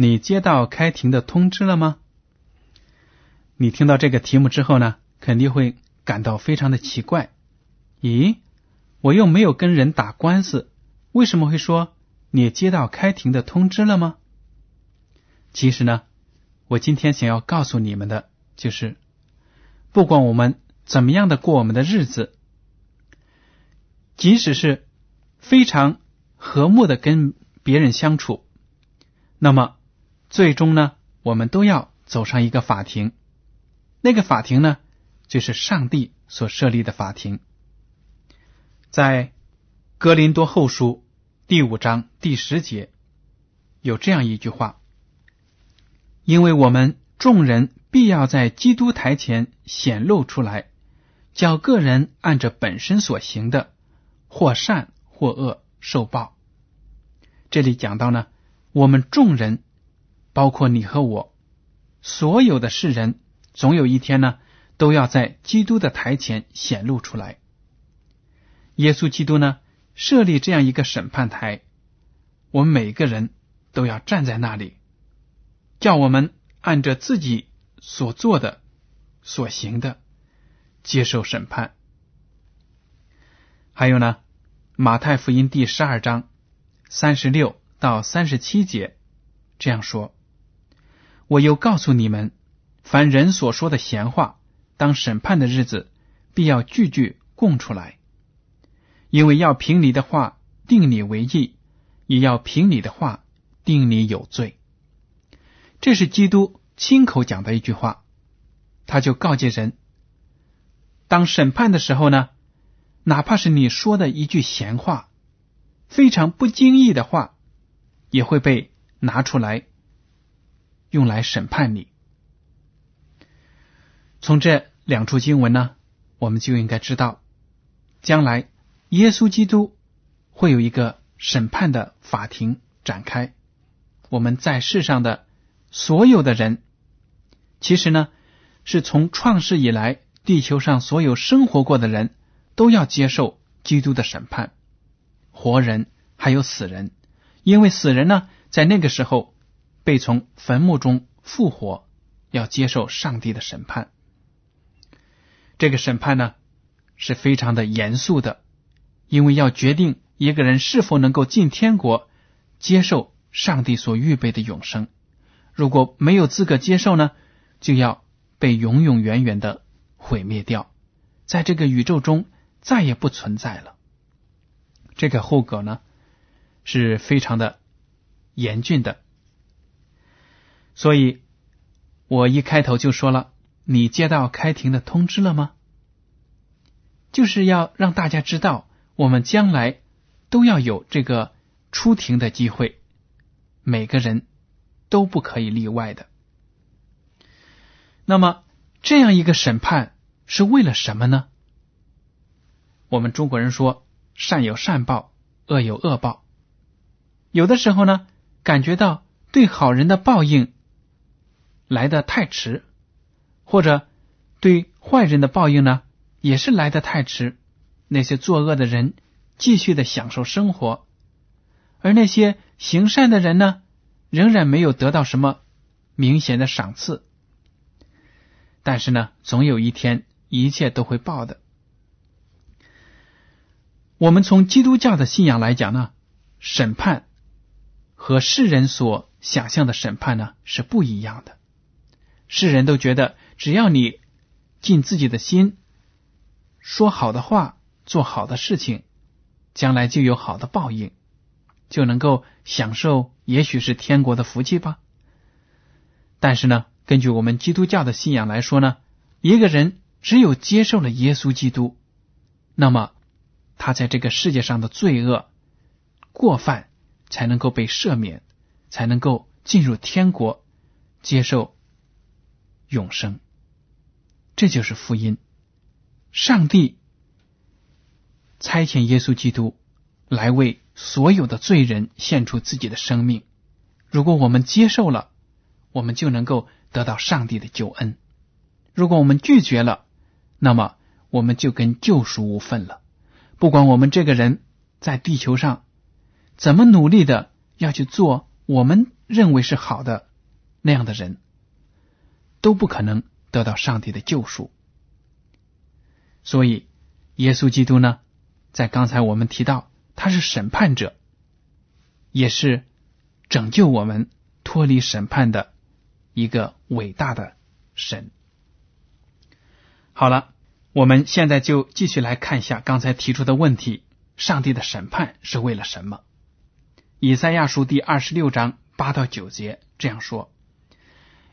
你接到开庭的通知了吗？你听到这个题目之后呢，肯定会感到非常的奇怪。咦，我又没有跟人打官司，为什么会说你接到开庭的通知了吗？其实呢，我今天想要告诉你们的，就是不管我们怎么样的过我们的日子，即使是。非常和睦的跟别人相处，那么最终呢，我们都要走上一个法庭。那个法庭呢，就是上帝所设立的法庭。在格林多后书第五章第十节有这样一句话：“因为我们众人必要在基督台前显露出来，叫个人按着本身所行的，或善。”或恶受报。这里讲到呢，我们众人，包括你和我，所有的世人，总有一天呢，都要在基督的台前显露出来。耶稣基督呢，设立这样一个审判台，我们每个人都要站在那里，叫我们按着自己所做的、所行的接受审判。还有呢？马太福音第十二章三十六到三十七节这样说：“我又告诉你们，凡人所说的闲话，当审判的日子，必要句句供出来，因为要凭你的话定你为义，也要凭你的话定你有罪。”这是基督亲口讲的一句话，他就告诫人：当审判的时候呢？哪怕是你说的一句闲话，非常不经意的话，也会被拿出来用来审判你。从这两处经文呢，我们就应该知道，将来耶稣基督会有一个审判的法庭展开。我们在世上的所有的人，其实呢，是从创世以来，地球上所有生活过的人。都要接受基督的审判，活人还有死人，因为死人呢，在那个时候被从坟墓中复活，要接受上帝的审判。这个审判呢是非常的严肃的，因为要决定一个人是否能够进天国，接受上帝所预备的永生。如果没有资格接受呢，就要被永永远远的毁灭掉，在这个宇宙中。再也不存在了。这个后果呢，是非常的严峻的。所以，我一开头就说了：“你接到开庭的通知了吗？”就是要让大家知道，我们将来都要有这个出庭的机会，每个人都不可以例外的。那么，这样一个审判是为了什么呢？我们中国人说“善有善报，恶有恶报”。有的时候呢，感觉到对好人的报应来的太迟，或者对坏人的报应呢，也是来的太迟。那些作恶的人继续的享受生活，而那些行善的人呢，仍然没有得到什么明显的赏赐。但是呢，总有一天，一切都会报的。我们从基督教的信仰来讲呢，审判和世人所想象的审判呢是不一样的。世人都觉得，只要你尽自己的心，说好的话，做好的事情，将来就有好的报应，就能够享受也许是天国的福气吧。但是呢，根据我们基督教的信仰来说呢，一个人只有接受了耶稣基督，那么他在这个世界上的罪恶过犯才能够被赦免，才能够进入天国，接受。永生，这就是福音。上帝差遣耶稣基督来为所有的罪人献出自己的生命。如果我们接受了，我们就能够得到上帝的救恩；如果我们拒绝了，那么我们就跟救赎无分了。不管我们这个人在地球上怎么努力的要去做我们认为是好的那样的人。都不可能得到上帝的救赎，所以耶稣基督呢，在刚才我们提到他是审判者，也是拯救我们脱离审判的一个伟大的神。好了，我们现在就继续来看一下刚才提出的问题：上帝的审判是为了什么？以赛亚书第二十六章八到九节这样说：“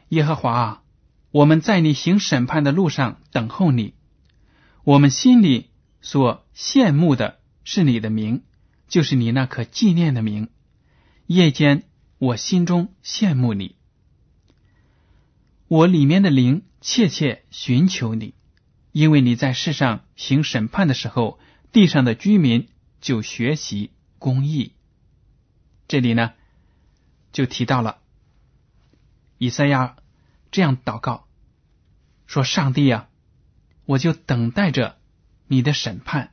耶和华啊。”我们在你行审判的路上等候你，我们心里所羡慕的是你的名，就是你那可纪念的名。夜间我心中羡慕你，我里面的灵切切寻求你，因为你在世上行审判的时候，地上的居民就学习公义。这里呢，就提到了以赛亚这样祷告。说：“上帝啊，我就等待着你的审判，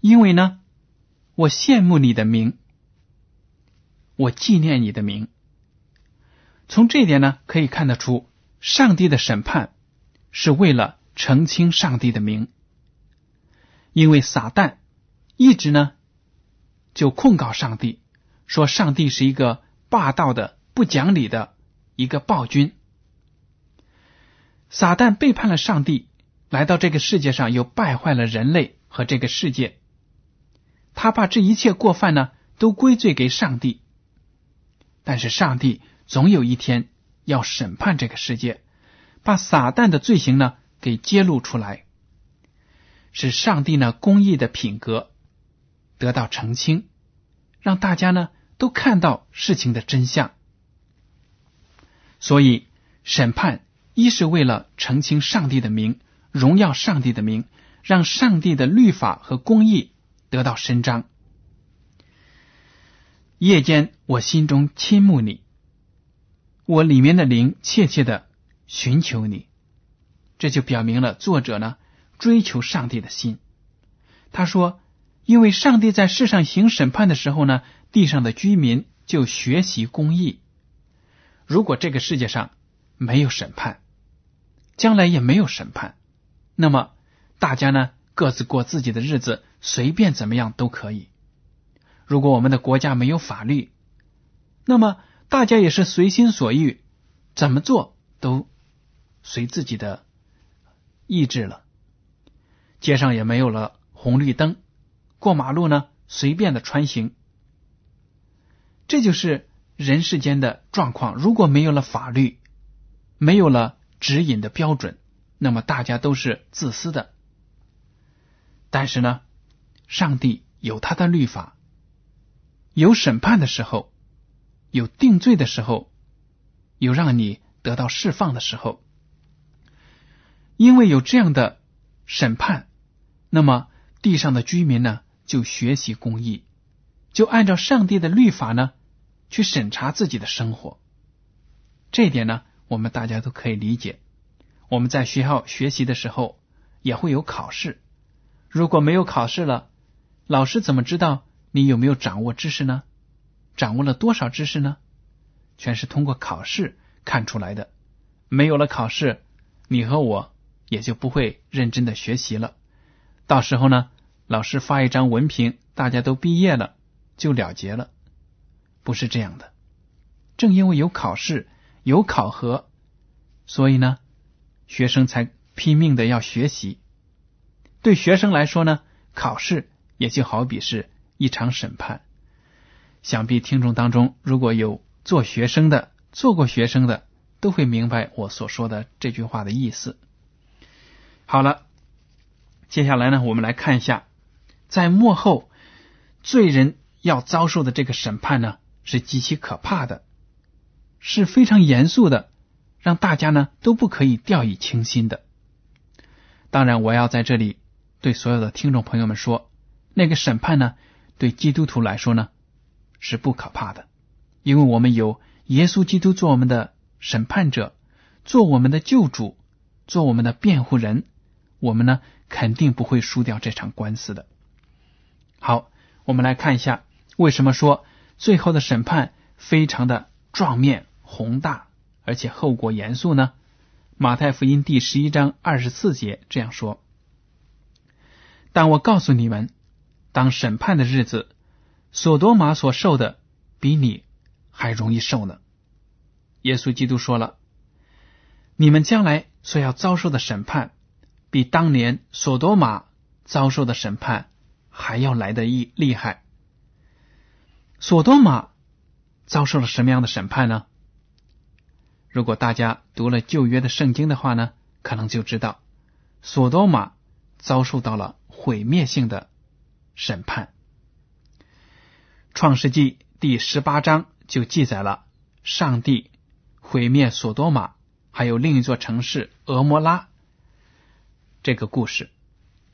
因为呢，我羡慕你的名，我纪念你的名。从这一点呢，可以看得出，上帝的审判是为了澄清上帝的名，因为撒旦一直呢就控告上帝，说上帝是一个霸道的、不讲理的一个暴君。”撒旦背叛了上帝，来到这个世界上，又败坏了人类和这个世界。他把这一切过犯呢，都归罪给上帝。但是上帝总有一天要审判这个世界，把撒旦的罪行呢给揭露出来，使上帝呢公义的品格得到澄清，让大家呢都看到事情的真相。所以审判。一是为了澄清上帝的名，荣耀上帝的名，让上帝的律法和公义得到伸张。夜间，我心中倾慕你，我里面的灵切切的寻求你。这就表明了作者呢追求上帝的心。他说：“因为上帝在世上行审判的时候呢，地上的居民就学习公义。如果这个世界上没有审判，将来也没有审判，那么大家呢各自过自己的日子，随便怎么样都可以。如果我们的国家没有法律，那么大家也是随心所欲，怎么做都随自己的意志了。街上也没有了红绿灯，过马路呢随便的穿行，这就是人世间的状况。如果没有了法律，没有了。指引的标准，那么大家都是自私的。但是呢，上帝有他的律法，有审判的时候，有定罪的时候，有让你得到释放的时候。因为有这样的审判，那么地上的居民呢，就学习公义，就按照上帝的律法呢，去审查自己的生活。这一点呢，我们大家都可以理解。我们在学校学习的时候也会有考试，如果没有考试了，老师怎么知道你有没有掌握知识呢？掌握了多少知识呢？全是通过考试看出来的。没有了考试，你和我也就不会认真的学习了。到时候呢，老师发一张文凭，大家都毕业了，就了结了。不是这样的。正因为有考试、有考核，所以呢，学生才拼命的要学习。对学生来说呢，考试也就好比是一场审判。想必听众当中如果有做学生的、做过学生的，都会明白我所说的这句话的意思。好了，接下来呢，我们来看一下，在幕后罪人要遭受的这个审判呢，是极其可怕的，是非常严肃的，让大家呢都不可以掉以轻心的。当然，我要在这里对所有的听众朋友们说，那个审判呢，对基督徒来说呢。是不可怕的，因为我们有耶稣基督做我们的审判者，做我们的救主，做我们的辩护人，我们呢肯定不会输掉这场官司的。好，我们来看一下为什么说最后的审判非常的壮面宏大，而且后果严肃呢？马太福音第十一章二十四节这样说：“但我告诉你们，当审判的日子。”索多玛所受的比你还容易受呢。耶稣基督说了：“你们将来所要遭受的审判，比当年索多玛遭受的审判还要来得厉厉害。”索多玛遭受了什么样的审判呢？如果大家读了旧约的圣经的话呢，可能就知道，索多玛遭受到了毁灭性的审判。创世纪第十八章就记载了上帝毁灭索多玛，还有另一座城市俄摩拉这个故事。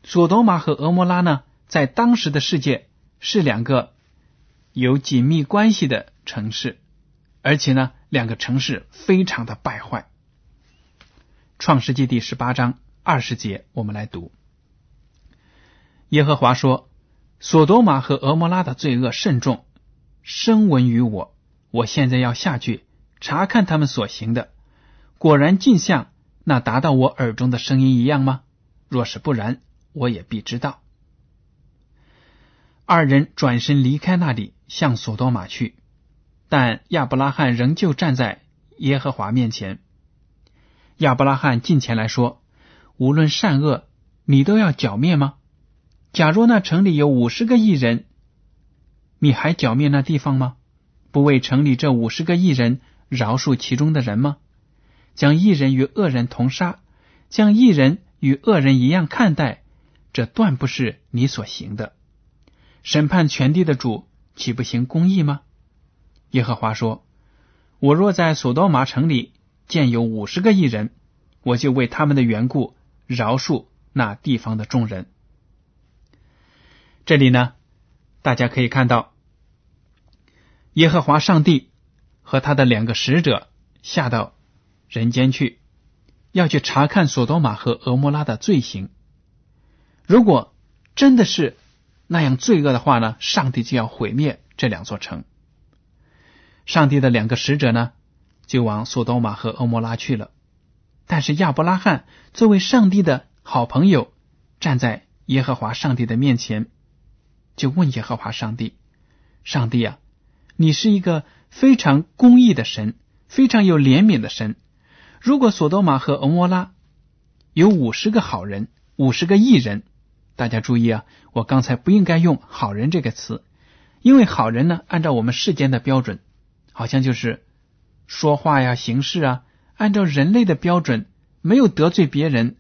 索多玛和俄摩拉呢，在当时的世界是两个有紧密关系的城市，而且呢，两个城市非常的败坏。创世纪第十八章二十节，我们来读：耶和华说。索多玛和俄摩拉的罪恶甚重，声闻于我。我现在要下去查看他们所行的，果然尽像那达到我耳中的声音一样吗？若是不然，我也必知道。二人转身离开那里，向索多玛去，但亚伯拉罕仍旧站在耶和华面前。亚伯拉罕近前来说：“无论善恶，你都要剿灭吗？”假若那城里有五十个异人，你还剿灭那地方吗？不为城里这五十个异人饶恕其中的人吗？将异人与恶人同杀，将异人与恶人一样看待，这断不是你所行的。审判全地的主岂不行公义吗？耶和华说：“我若在索多玛城里见有五十个异人，我就为他们的缘故饶恕那地方的众人。”这里呢，大家可以看到，耶和华上帝和他的两个使者下到人间去，要去查看索多玛和俄摩拉的罪行。如果真的是那样罪恶的话呢，上帝就要毁灭这两座城。上帝的两个使者呢，就往索多玛和欧摩拉去了。但是亚伯拉罕作为上帝的好朋友，站在耶和华上帝的面前。就问耶和华上帝：“上帝啊，你是一个非常公义的神，非常有怜悯的神。如果索多玛和欧摩拉有五十个好人，五十个义人，大家注意啊，我刚才不应该用‘好人’这个词，因为好人呢，按照我们世间的标准，好像就是说话呀、行事啊，按照人类的标准，没有得罪别人，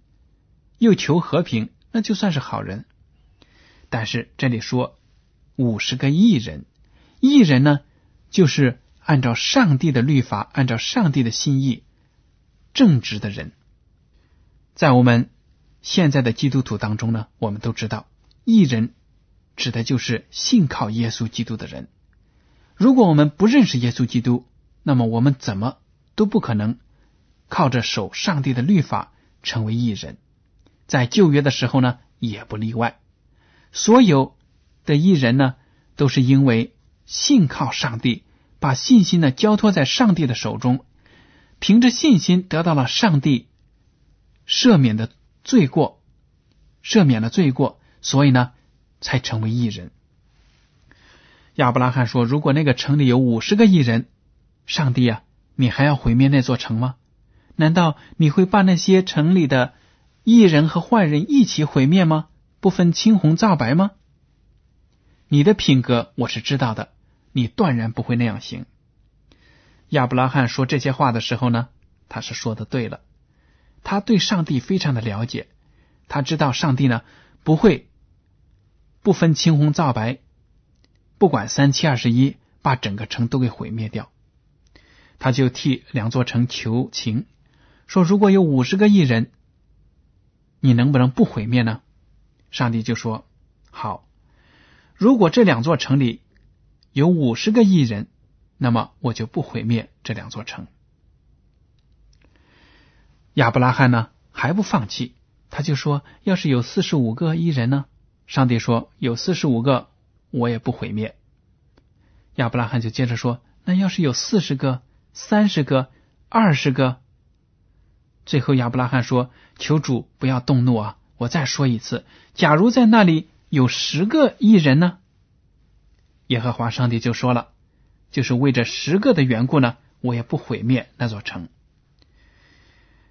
又求和平，那就算是好人。”但是这里说五十个艺人，艺人呢，就是按照上帝的律法，按照上帝的心意，正直的人。在我们现在的基督徒当中呢，我们都知道，艺人指的就是信靠耶稣基督的人。如果我们不认识耶稣基督，那么我们怎么都不可能靠着守上帝的律法成为义人，在旧约的时候呢，也不例外。所有的义人呢，都是因为信靠上帝，把信心呢交托在上帝的手中，凭着信心得到了上帝赦免的罪过，赦免了罪过，所以呢，才成为义人。亚伯拉罕说：“如果那个城里有五十个义人，上帝啊，你还要毁灭那座城吗？难道你会把那些城里的艺人和坏人一起毁灭吗？不分青红皂白吗？你的品格我是知道的，你断然不会那样行。”亚伯拉罕说这些话的时候呢，他是说的对了。他对上帝非常的了解，他知道上帝呢不会不分青红皂白。不管三七二十一，把整个城都给毁灭掉，他就替两座城求情，说：“如果有五十个异人，你能不能不毁灭呢？”上帝就说：“好，如果这两座城里有五十个异人，那么我就不毁灭这两座城。”亚伯拉罕呢还不放弃，他就说：“要是有四十五个异人呢？”上帝说：“有四十五个。”我也不毁灭。亚伯拉罕就接着说：“那要是有四十个、三十个、二十个？”最后亚伯拉罕说：“求主不要动怒啊！我再说一次，假如在那里有十个异人呢？”耶和华上帝就说了：“就是为这十个的缘故呢，我也不毁灭那座城。”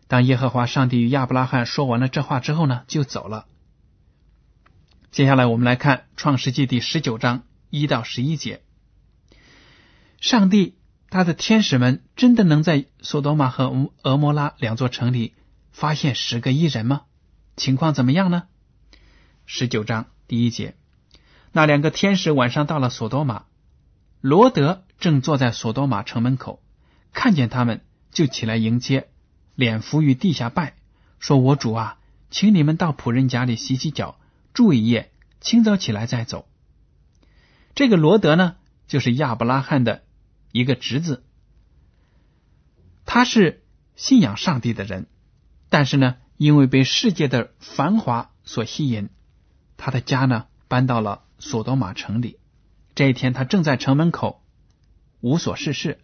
当耶和华上帝与亚伯拉罕说完了这话之后呢，就走了。接下来我们来看《创世纪》第十九章一到十一节。上帝他的天使们真的能在索多玛和俄摩拉两座城里发现十个异人吗？情况怎么样呢？十九章第一节，那两个天使晚上到了索多玛，罗德正坐在索多玛城门口，看见他们就起来迎接，脸伏于地下拜，说：“我主啊，请你们到仆人家里洗洗脚。”住一夜，清早起来再走。这个罗德呢，就是亚伯拉罕的一个侄子，他是信仰上帝的人，但是呢，因为被世界的繁华所吸引，他的家呢搬到了索多玛城里。这一天，他正在城门口无所事事，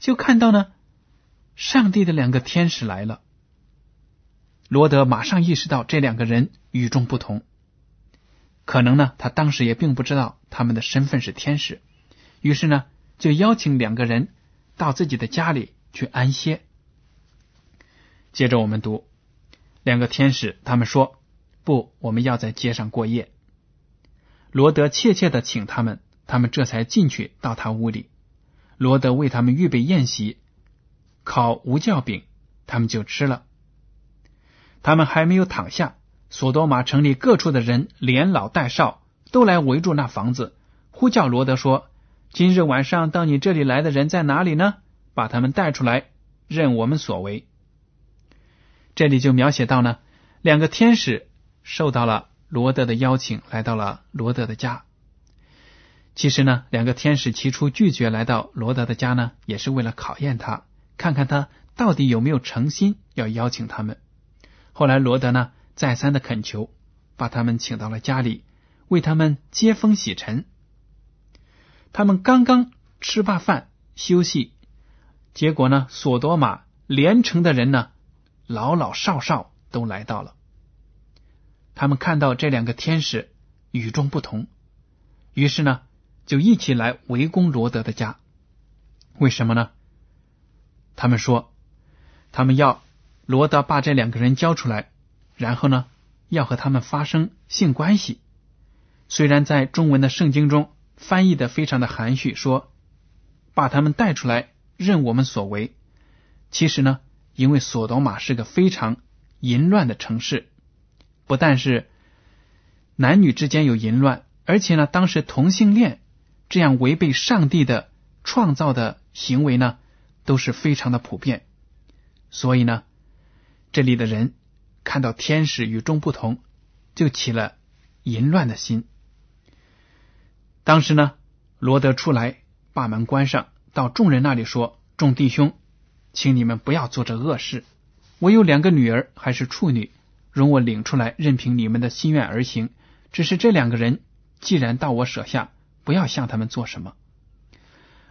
就看到呢，上帝的两个天使来了。罗德马上意识到这两个人与众不同。可能呢，他当时也并不知道他们的身份是天使，于是呢，就邀请两个人到自己的家里去安歇。接着我们读，两个天使他们说：“不，我们要在街上过夜。”罗德怯怯的请他们，他们这才进去到他屋里。罗德为他们预备宴席，烤无酵饼，他们就吃了。他们还没有躺下。索多玛城里各处的人，连老带少，都来围住那房子，呼叫罗德说：“今日晚上到你这里来的人在哪里呢？把他们带出来，任我们所为。”这里就描写到呢，两个天使受到了罗德的邀请，来到了罗德的家。其实呢，两个天使起初拒绝来到罗德的家呢，也是为了考验他，看看他到底有没有诚心要邀请他们。后来罗德呢？再三的恳求，把他们请到了家里，为他们接风洗尘。他们刚刚吃罢饭休息，结果呢，索多玛连城的人呢，老老少少都来到了。他们看到这两个天使与众不同，于是呢，就一起来围攻罗德的家。为什么呢？他们说，他们要罗德把这两个人交出来。然后呢，要和他们发生性关系。虽然在中文的圣经中翻译的非常的含蓄，说把他们带出来任我们所为。其实呢，因为索多玛是个非常淫乱的城市，不但是男女之间有淫乱，而且呢，当时同性恋这样违背上帝的创造的行为呢，都是非常的普遍。所以呢，这里的人。看到天使与众不同，就起了淫乱的心。当时呢，罗德出来把门关上，到众人那里说：“众弟兄，请你们不要做这恶事。我有两个女儿，还是处女，容我领出来，任凭你们的心愿而行。只是这两个人既然到我舍下，不要向他们做什么。”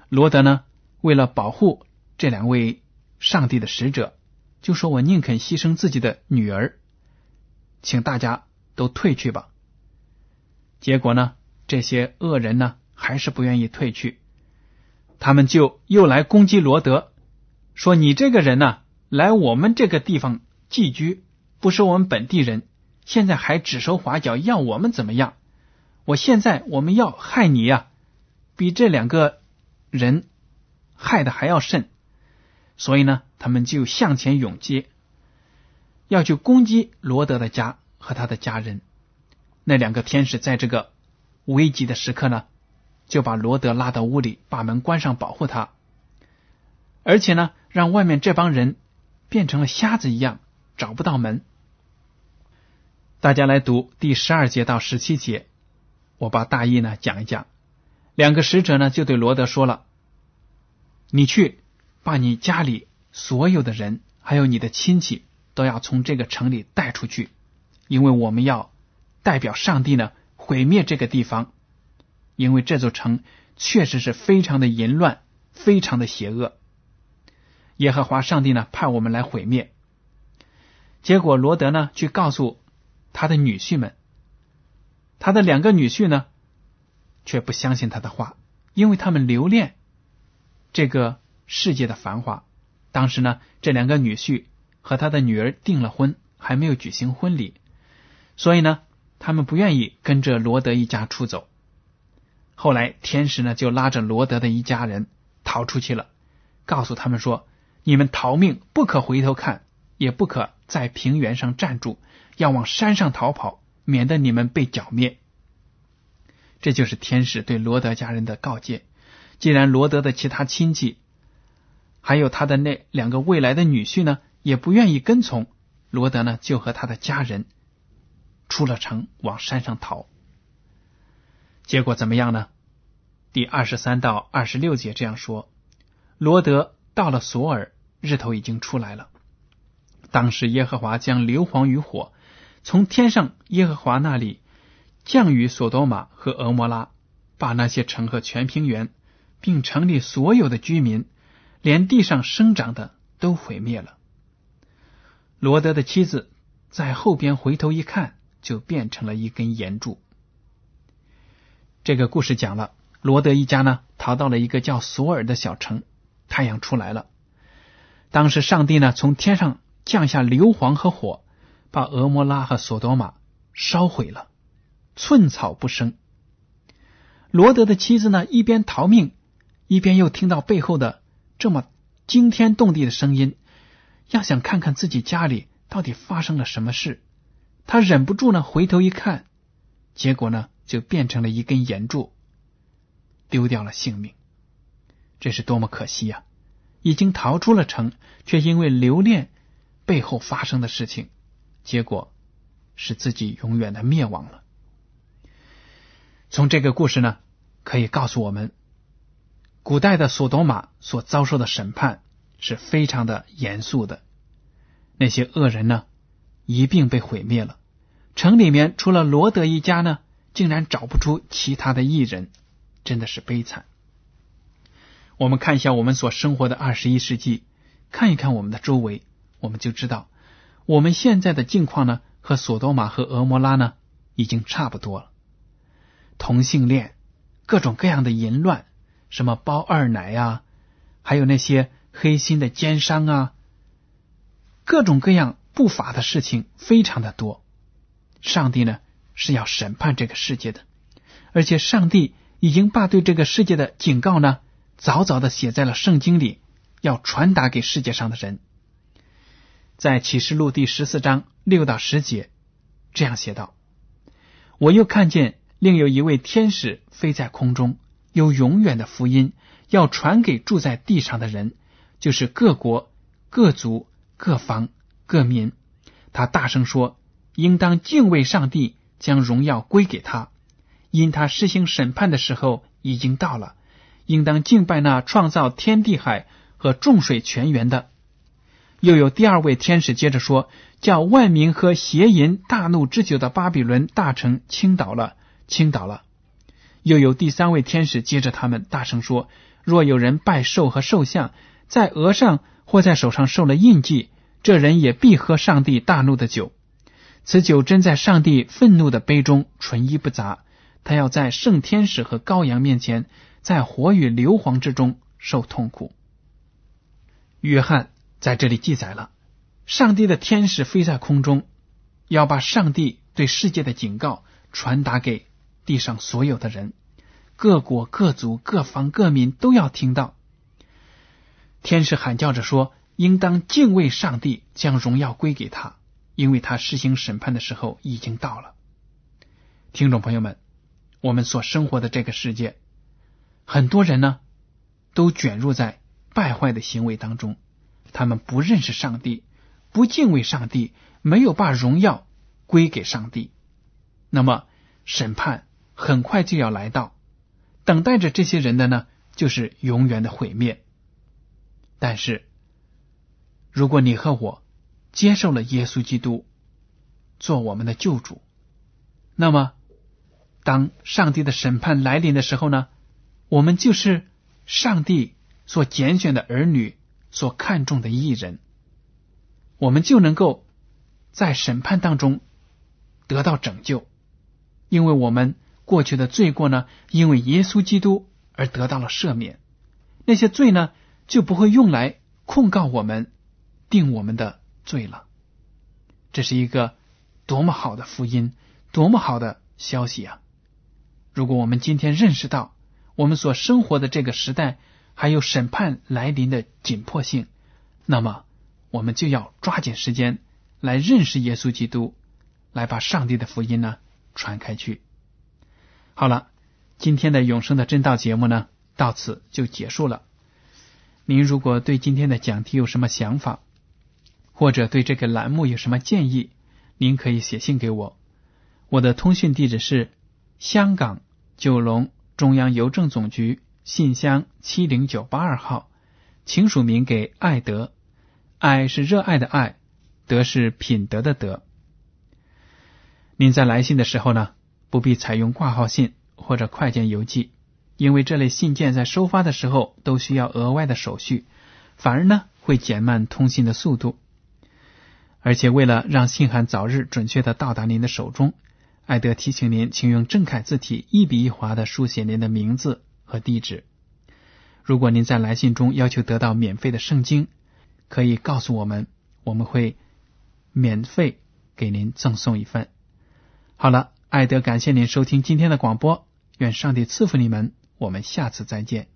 罗德呢，为了保护这两位上帝的使者，就说：“我宁肯牺牲自己的女儿，请大家都退去吧。”结果呢，这些恶人呢，还是不愿意退去，他们就又来攻击罗德，说：“你这个人呢，来我们这个地方寄居，不是我们本地人，现在还指手画脚，要我们怎么样？我现在我们要害你呀，比这两个。”人害的还要甚，所以呢，他们就向前涌接，要去攻击罗德的家和他的家人。那两个天使在这个危急的时刻呢，就把罗德拉到屋里，把门关上，保护他，而且呢，让外面这帮人变成了瞎子一样，找不到门。大家来读第十二节到十七节，我把大意呢讲一讲。两个使者呢，就对罗德说了。你去，把你家里所有的人，还有你的亲戚，都要从这个城里带出去，因为我们要代表上帝呢，毁灭这个地方，因为这座城确实是非常的淫乱，非常的邪恶。耶和华上帝呢，派我们来毁灭。结果罗德呢，去告诉他的女婿们，他的两个女婿呢，却不相信他的话，因为他们留恋。这个世界的繁华，当时呢，这两个女婿和他的女儿订了婚，还没有举行婚礼，所以呢，他们不愿意跟着罗德一家出走。后来，天使呢就拉着罗德的一家人逃出去了，告诉他们说：“你们逃命，不可回头看，也不可在平原上站住，要往山上逃跑，免得你们被剿灭。”这就是天使对罗德家人的告诫。既然罗德的其他亲戚，还有他的那两个未来的女婿呢，也不愿意跟从罗德呢，就和他的家人出了城，往山上逃。结果怎么样呢？第二十三到二十六节这样说：罗德到了索尔，日头已经出来了。当时耶和华将硫磺与火从天上耶和华那里降雨索多玛和俄摩拉，把那些城和全平原。并城里所有的居民，连地上生长的都毁灭了。罗德的妻子在后边回头一看，就变成了一根岩柱。这个故事讲了，罗德一家呢逃到了一个叫索尔的小城。太阳出来了，当时上帝呢从天上降下硫磺和火，把俄摩拉和索多玛烧毁了，寸草不生。罗德的妻子呢一边逃命。一边又听到背后的这么惊天动地的声音，要想看看自己家里到底发生了什么事，他忍不住呢回头一看，结果呢就变成了一根岩柱，丢掉了性命。这是多么可惜呀！已经逃出了城，却因为留恋背后发生的事情，结果使自己永远的灭亡了。从这个故事呢，可以告诉我们。古代的索多玛所遭受的审判是非常的严肃的，那些恶人呢一并被毁灭了。城里面除了罗德一家呢，竟然找不出其他的艺人，真的是悲惨。我们看一下我们所生活的二十一世纪，看一看我们的周围，我们就知道我们现在的境况呢，和索多玛和俄摩拉呢已经差不多了。同性恋，各种各样的淫乱。什么包二奶呀，还有那些黑心的奸商啊，各种各样不法的事情非常的多。上帝呢是要审判这个世界的，而且上帝已经把对这个世界的警告呢，早早的写在了圣经里，要传达给世界上的人。在启示录第十四章六到十节这样写道：“我又看见另有一位天使飞在空中。”有永远的福音要传给住在地上的人，就是各国、各族、各方、各民。他大声说：“应当敬畏上帝，将荣耀归给他，因他施行审判的时候已经到了。应当敬拜那创造天地海和众水泉源的。又有第二位天使接着说：“叫万民喝邪淫大怒之酒的巴比伦大城倾倒了，倾倒了。”又有第三位天使接着他们大声说：“若有人拜兽和兽像，在额上或在手上受了印记，这人也必喝上帝大怒的酒。此酒真在上帝愤怒的杯中，纯一不杂。他要在圣天使和羔羊面前，在火与硫磺之中受痛苦。”约翰在这里记载了，上帝的天使飞在空中，要把上帝对世界的警告传达给。地上所有的人，各国各族各方各民都要听到。天使喊叫着说：“应当敬畏上帝，将荣耀归给他，因为他实行审判的时候已经到了。”听众朋友们，我们所生活的这个世界，很多人呢都卷入在败坏的行为当中，他们不认识上帝，不敬畏上帝，没有把荣耀归给上帝，那么审判。很快就要来到，等待着这些人的呢，就是永远的毁灭。但是，如果你和我接受了耶稣基督做我们的救主，那么当上帝的审判来临的时候呢，我们就是上帝所拣选的儿女所看重的艺人，我们就能够在审判当中得到拯救，因为我们。过去的罪过呢，因为耶稣基督而得到了赦免，那些罪呢就不会用来控告我们、定我们的罪了。这是一个多么好的福音，多么好的消息啊！如果我们今天认识到我们所生活的这个时代还有审判来临的紧迫性，那么我们就要抓紧时间来认识耶稣基督，来把上帝的福音呢传开去。好了，今天的永生的真道节目呢，到此就结束了。您如果对今天的讲题有什么想法，或者对这个栏目有什么建议，您可以写信给我。我的通讯地址是香港九龙中央邮政总局信箱七零九八二号，请署名给爱德。爱是热爱的爱，德是品德的德。您在来信的时候呢？不必采用挂号信或者快件邮寄，因为这类信件在收发的时候都需要额外的手续，反而呢会减慢通信的速度。而且为了让信函早日准确的到达您的手中，艾德提醒您，请用正楷字体一笔一划的书写您的名字和地址。如果您在来信中要求得到免费的圣经，可以告诉我们，我们会免费给您赠送一份。好了。爱德，感谢您收听今天的广播，愿上帝赐福你们，我们下次再见。